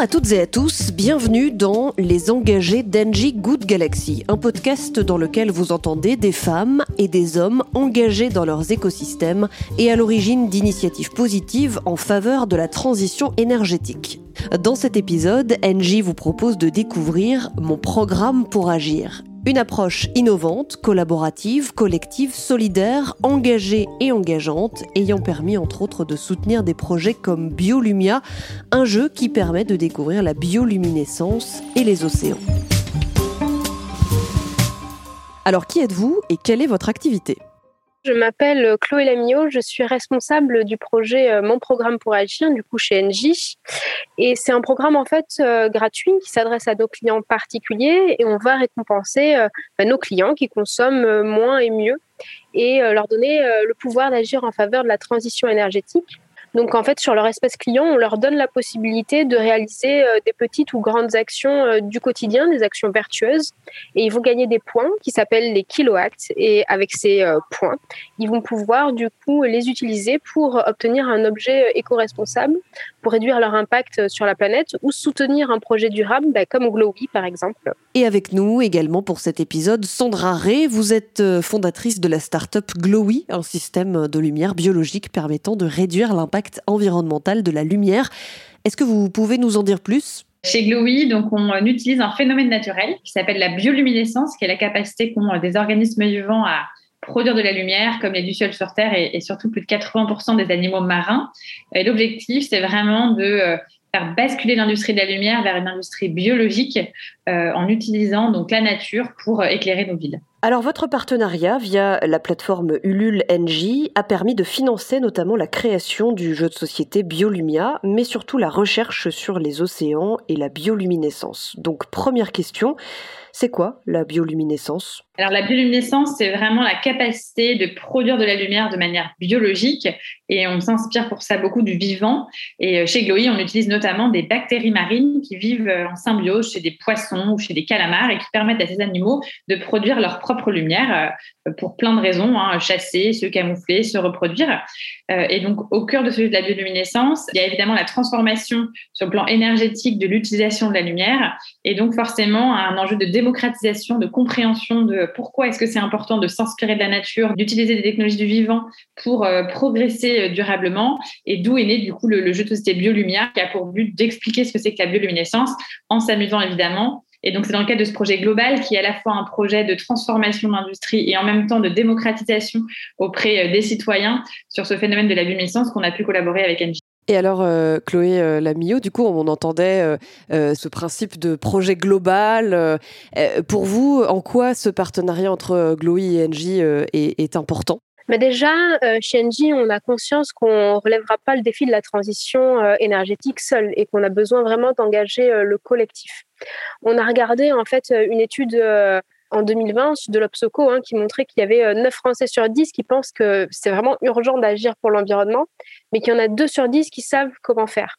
Bonjour à toutes et à tous, bienvenue dans Les engagés d'Engie Good Galaxy, un podcast dans lequel vous entendez des femmes et des hommes engagés dans leurs écosystèmes et à l'origine d'initiatives positives en faveur de la transition énergétique. Dans cet épisode, Engie vous propose de découvrir mon programme pour agir, une approche innovante, collaborative, collective, solidaire, engagée et engageante, ayant permis entre autres de soutenir des projets comme Biolumia, un jeu qui permet de découvrir la bioluminescence et les océans. Alors qui êtes-vous et quelle est votre activité? Je m'appelle euh, Chloé Lamillot, je suis responsable du projet euh, Mon programme pour agir, du coup chez NJ. Et c'est un programme en fait euh, gratuit qui s'adresse à nos clients particuliers et on va récompenser bah, nos clients qui consomment moins et mieux et leur donner le pouvoir d'agir en faveur de la transition énergétique. Donc en fait, sur leur espace client, on leur donne la possibilité de réaliser euh, des petites ou grandes actions euh, du quotidien, des actions vertueuses, et ils vont gagner des points qui s'appellent les kiloacts. Et avec ces euh, points, ils vont pouvoir du coup les utiliser pour obtenir un objet éco-responsable, pour réduire leur impact sur la planète ou soutenir un projet durable, bah, comme Glowy par exemple. Et avec nous également pour cet épisode, Sandra Ray, vous êtes fondatrice de la start-up Glowy, un système de lumière biologique permettant de réduire l'impact environnemental de la lumière. Est-ce que vous pouvez nous en dire plus? Chez Glowy, donc on utilise un phénomène naturel qui s'appelle la bioluminescence, qui est la capacité qu'ont des organismes vivants à produire de la lumière, comme les lucioles sur Terre et, surtout plus de 80% des animaux marins. L'objectif, c'est vraiment de euh, faire basculer l'industrie de la lumière vers une industrie biologique euh, en utilisant donc la nature pour euh, éclairer nos villes. Alors votre partenariat via la plateforme Ulule NJ a permis de financer notamment la création du jeu de société Biolumia, mais surtout la recherche sur les océans et la bioluminescence. Donc première question, c'est quoi la bioluminescence? Alors la bioluminescence, c'est vraiment la capacité de produire de la lumière de manière biologique et on s'inspire pour ça beaucoup du vivant. Et euh, chez Glowy, on utilise notamment des bactéries marines qui vivent euh, en symbiose chez des poissons ou chez des calamars et qui permettent à ces animaux de produire leur propre lumière euh, pour plein de raisons, hein, chasser, se camoufler, se reproduire. Et donc au cœur de celui de la bioluminescence, il y a évidemment la transformation sur le plan énergétique de l'utilisation de la lumière et donc forcément un enjeu de démocratisation, de compréhension de pourquoi est-ce que c'est important de s'inspirer de la nature, d'utiliser des technologies du vivant pour progresser euh, durablement et d'où est né du coup le, jeu de société Biolumia qui a pour but d'expliquer ce que c'est que la bioluminescence en s'amusant évidemment. Et donc c'est dans le cadre de ce projet global qui est à la fois un projet de transformation de l'industrie et en même temps de démocratisation auprès euh, des citoyens sur ce phénomène de la bioluminescence qu'on a pu collaborer avec Engie. Et alors, euh, Chloé Lamillot, du coup, on entendait ce principe de projet global. pour vous, en quoi ce partenariat entre Glowy et Engie est important? Mais déjà, euh, chez Engie, on a conscience qu'on ne relèvera pas le défi de la transition euh, énergétique seul et qu'on a besoin vraiment d'engager euh, le collectif. On a regardé en fait une étude en 2020 de l'Obsoco hein, qui montrait qu'il y avait 9 Français sur 10 qui pensent que c'est vraiment urgent d'agir pour l'environnement, mais qu'il y en a 2 sur 10 qui savent comment faire.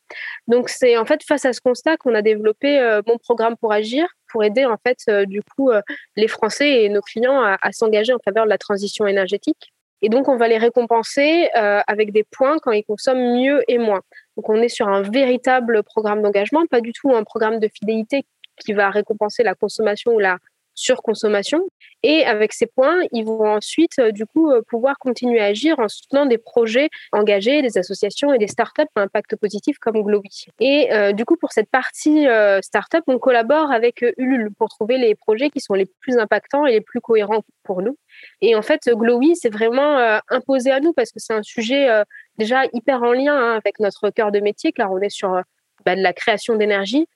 Donc c'est en fait face à ce constat qu'on a développé mon programme pour agir pour aider en fait du coup les Français et nos clients à s'engager en faveur de la transition énergétique. Et donc, on va les récompenser euh, avec des points quand ils consomment mieux et moins. Donc, on est sur un véritable programme d'engagement, pas du tout un programme de fidélité qui va récompenser la consommation ou la surconsommation. Et avec ces points, ils vont ensuite, euh, du coup, euh, pouvoir continuer à agir en soutenant des projets engagés, des associations et des startups à impact positif comme Glowy. Et euh, du coup, pour cette partie startup, on collabore avec Ulule pour trouver les projets qui sont les plus impactants et les plus cohérents pour nous. Et en fait, Glowy, c'est vraiment imposé à nous parce que c'est un sujet déjà hyper en lien hein, avec notre cœur de métier, car on est sur bah, de la création d'énergie.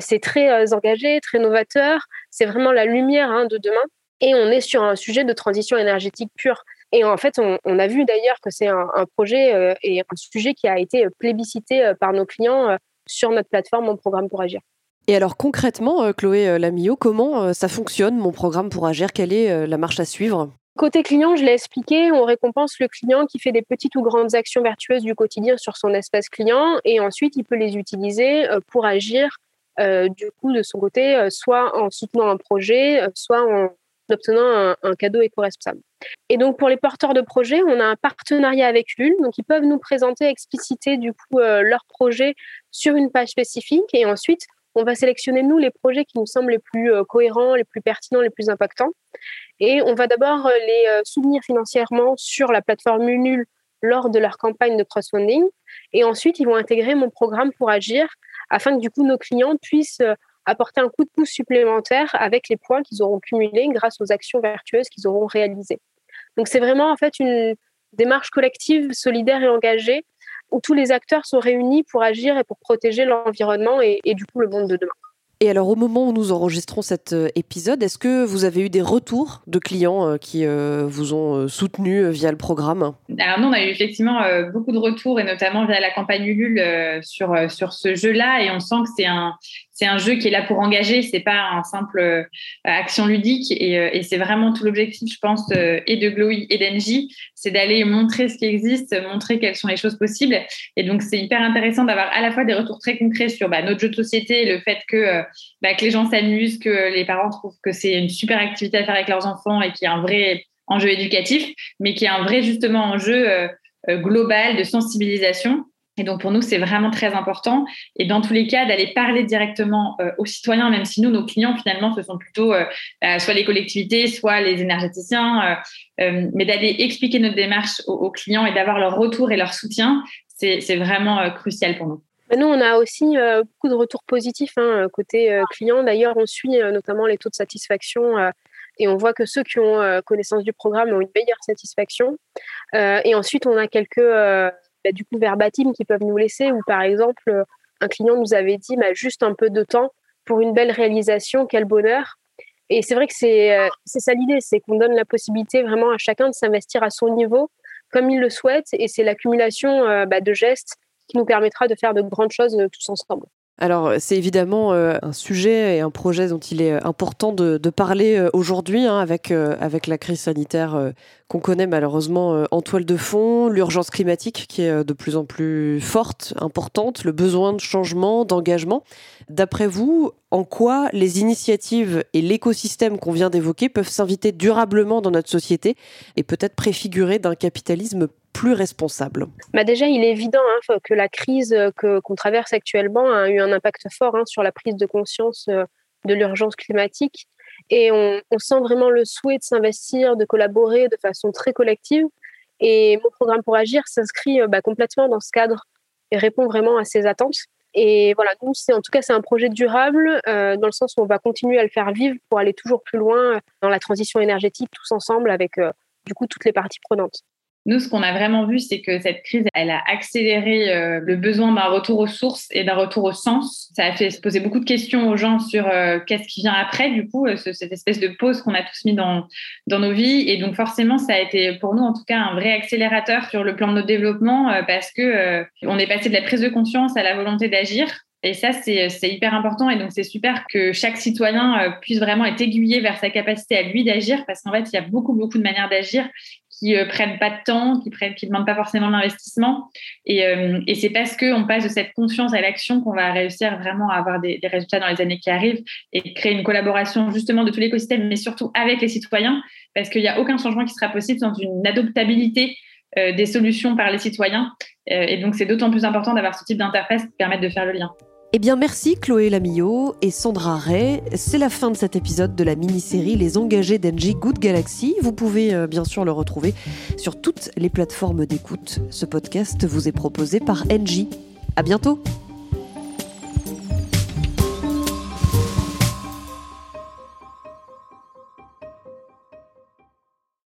C'est très engagé, très novateur. C'est vraiment la lumière hein, de demain. Et on est sur un sujet de transition énergétique pure. Et en fait, on, a vu d'ailleurs que c'est un, projet euh, et un sujet qui a été plébiscité euh, par nos clients euh, sur notre plateforme Mon Programme pour Agir. Et alors concrètement, Chloé Lamillot, comment ça fonctionne, Mon Programme pour Agir? Quelle est la marche à suivre? Côté client, je l'ai expliqué, on récompense le client qui fait des petites ou grandes actions vertueuses du quotidien sur son espace client et ensuite il peut les utiliser pour agir du coup de son côté, soit en soutenant un projet, soit en obtenant un, cadeau éco-responsable. Et donc pour les porteurs de projets, on a un partenariat avec l'UL, donc ils peuvent nous présenter, expliciter du coup leur projet sur une page spécifique et ensuite on va sélectionner nous les projets qui nous semblent les plus cohérents, les plus pertinents, les plus impactants. Et on va d'abord les soutenir financièrement sur la plateforme Ulule lors de leur campagne de crowdfunding. Et ensuite, ils vont intégrer mon programme pour agir afin que du coup nos clients puissent euh, apporter un coup de pouce supplémentaire avec les points qu'ils auront cumulés grâce aux actions vertueuses qu'ils auront réalisées. Donc c'est vraiment en fait une démarche collective, solidaire et engagée où tous les acteurs sont réunis pour agir et pour protéger l'environnement et, et du coup le monde de demain. Et alors, au moment où nous enregistrons cet euh, épisode, est-ce que vous avez eu des retours de clients euh, qui euh, vous ont soutenu via le programme? Alors, nous, on a eu effectivement beaucoup de retours, et notamment via la campagne Ulule sur, sur ce jeu-là. Et on sent que c'est un, c'est un jeu qui est là pour engager, c'est pas un simple action ludique. Et, et c'est vraiment tout l'objectif, je pense, et de Glowy et d'Engie, c'est d'aller montrer ce qui existe, montrer quelles sont les choses possibles. Et donc, c'est hyper intéressant d'avoir à la fois des retours très concrets sur bah, notre jeu de société, le fait que bah, que les gens s'amusent, que les parents trouvent que c'est une super activité à faire avec leurs enfants et qu'il y a un vrai enjeu éducatif, mais qu'il y a un vrai justement enjeu euh, euh, global de sensibilisation. Et donc pour nous, c'est vraiment très important. Et dans tous les cas, d'aller parler directement euh, aux citoyens, même si nous, nos clients, finalement, ce sont plutôt bah, soit les collectivités, soit les énergéticiens, mais d'aller expliquer notre démarche aux clients et d'avoir leur retour et leur soutien, c'est vraiment crucial pour nous. Bah, nous, on a aussi euh, beaucoup de retours positifs hein, côté euh, client. D'ailleurs, on suit euh, notamment les taux de satisfaction et on voit que ceux qui ont connaissance du programme ont une meilleure satisfaction. et ensuite, on a quelques bah, du coup verbatim qui peuvent nous laisser. Ou par exemple, un client nous avait dit bah, juste un peu de temps pour une belle réalisation, quel bonheur. Et c'est vrai que c'est ça l'idée, c'est qu'on donne la possibilité vraiment à chacun de s'investir à son niveau, comme il le souhaite. Et c'est l'accumulation de gestes qui nous permettra de faire de grandes choses euh, tous ensemble. Alors, c'est évidemment euh, un sujet et un projet dont il est euh, important de, parler aujourd'hui, hein, avec, avec la crise sanitaire qu'on connaît malheureusement en toile de fond, l'urgence climatique qui est de plus en plus forte, importante, le besoin de changement, d'engagement. D'après vous, en quoi les initiatives et l'écosystème qu'on vient d'évoquer peuvent s'inviter durablement dans notre société et peut-être préfigurer d'un capitalisme plus responsable bah Déjà, il est évident hein, que la crise euh, qu'on traverse actuellement a eu un impact fort hein, sur la prise de conscience euh, de l'urgence climatique. Et on, sent vraiment le souhait de s'investir, de collaborer de façon très collective. Et mon programme pour agir s'inscrit euh, bah, complètement dans ce cadre et répond vraiment à ces attentes. Et voilà, nous, en tout cas, c'est un projet durable dans le sens où on va continuer à le faire vivre pour aller toujours plus loin dans la transition énergétique tous ensemble avec du coup toutes les parties prenantes. Nous, ce qu'on a vraiment vu, c'est que cette crise, elle a accéléré euh, le besoin d'un retour aux sources et d'un retour au sens. Ça a fait se poser beaucoup de questions aux gens sur euh, qu'est-ce qui vient après, du coup, euh, cette espèce de pause qu'on a tous mis dans, dans nos vies. Et donc, forcément, ça a été pour nous, en tout cas, un vrai accélérateur sur le plan de notre développement parce que on est passé de la prise de conscience à la volonté d'agir. Et ça, c'est hyper important. Et donc, c'est super que chaque citoyen puisse vraiment être aiguillé vers sa capacité à lui d'agir, parce qu'en fait, il y a beaucoup, beaucoup de manières d'agir qui euh, prennent pas de temps, qui qui demandent pas forcément d'investissement. Et, euh, et c'est parce qu'on passe de cette confiance à l'action qu'on va réussir vraiment à avoir des, résultats dans les années qui arrivent et créer une collaboration justement de tout l'écosystème, mais surtout avec les citoyens, parce qu'il n'y a aucun changement qui sera possible sans une adoptabilité euh, des solutions par les citoyens. et donc, c'est d'autant plus important d'avoir ce type d'interface qui permettent de faire le lien. Eh bien, merci Chloé Lamillot et Sandra Ray. C'est la fin de cet épisode de la mini-série Les engagés d'Engie Good Galaxy. Vous pouvez euh, bien sûr le retrouver sur toutes les plateformes d'écoute. Ce podcast vous est proposé par Engie. À bientôt!